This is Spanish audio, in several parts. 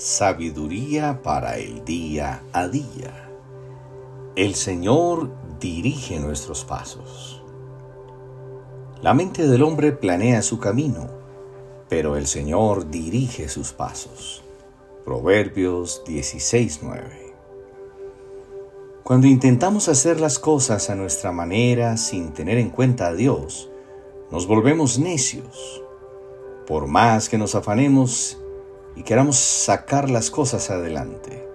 Sabiduría para el día a día. El Señor dirige nuestros pasos. La mente del hombre planea su camino, pero el Señor dirige sus pasos. Proverbios 16:9. Cuando intentamos hacer las cosas a nuestra manera sin tener en cuenta a Dios, nos volvemos necios. Por más que nos afanemos y queramos sacar las cosas adelante.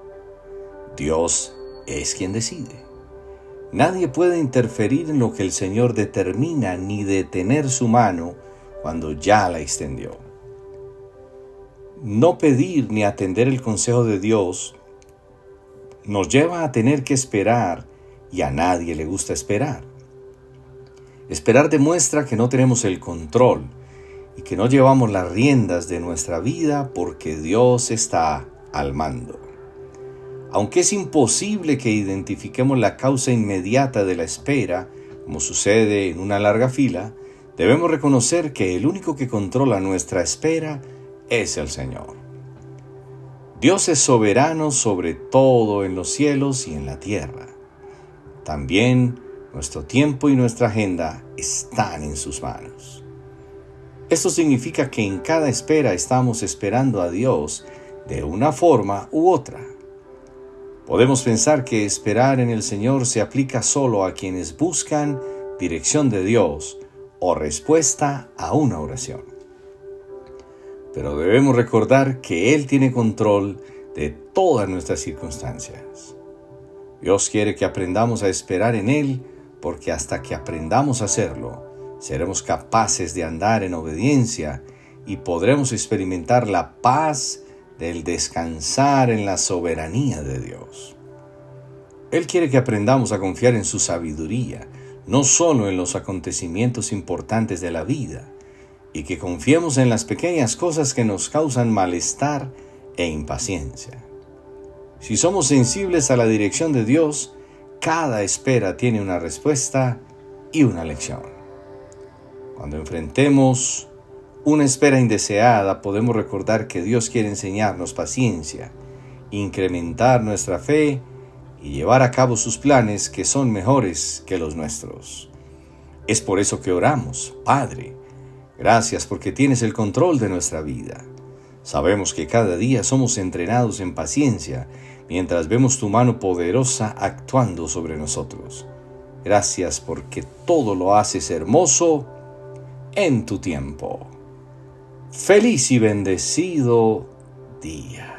Dios es quien decide. Nadie puede interferir en lo que el Señor determina ni detener su mano cuando ya la extendió. No pedir ni atender el consejo de Dios nos lleva a tener que esperar y a nadie le gusta esperar. Esperar demuestra que no tenemos el control y que no llevamos las riendas de nuestra vida porque Dios está al mando. Aunque es imposible que identifiquemos la causa inmediata de la espera, como sucede en una larga fila, debemos reconocer que el único que controla nuestra espera es el Señor. Dios es soberano sobre todo en los cielos y en la tierra. También nuestro tiempo y nuestra agenda están en sus manos. Esto significa que en cada espera estamos esperando a Dios de una forma u otra. Podemos pensar que esperar en el Señor se aplica solo a quienes buscan dirección de Dios o respuesta a una oración. Pero debemos recordar que Él tiene control de todas nuestras circunstancias. Dios quiere que aprendamos a esperar en Él porque hasta que aprendamos a hacerlo, seremos capaces de andar en obediencia y podremos experimentar la paz del descansar en la soberanía de Dios. Él quiere que aprendamos a confiar en su sabiduría, no solo en los acontecimientos importantes de la vida, y que confiemos en las pequeñas cosas que nos causan malestar e impaciencia. Si somos sensibles a la dirección de Dios, cada espera tiene una respuesta y una lección. Cuando enfrentemos una espera indeseada, podemos recordar que Dios quiere enseñarnos paciencia, incrementar nuestra fe y llevar a cabo sus planes que son mejores que los nuestros. Es por eso que oramos, Padre, gracias porque tienes el control de nuestra vida. Sabemos que cada día somos entrenados en paciencia mientras vemos tu mano poderosa actuando sobre nosotros. Gracias porque todo lo haces hermoso en tu tiempo. Feliz y bendecido día.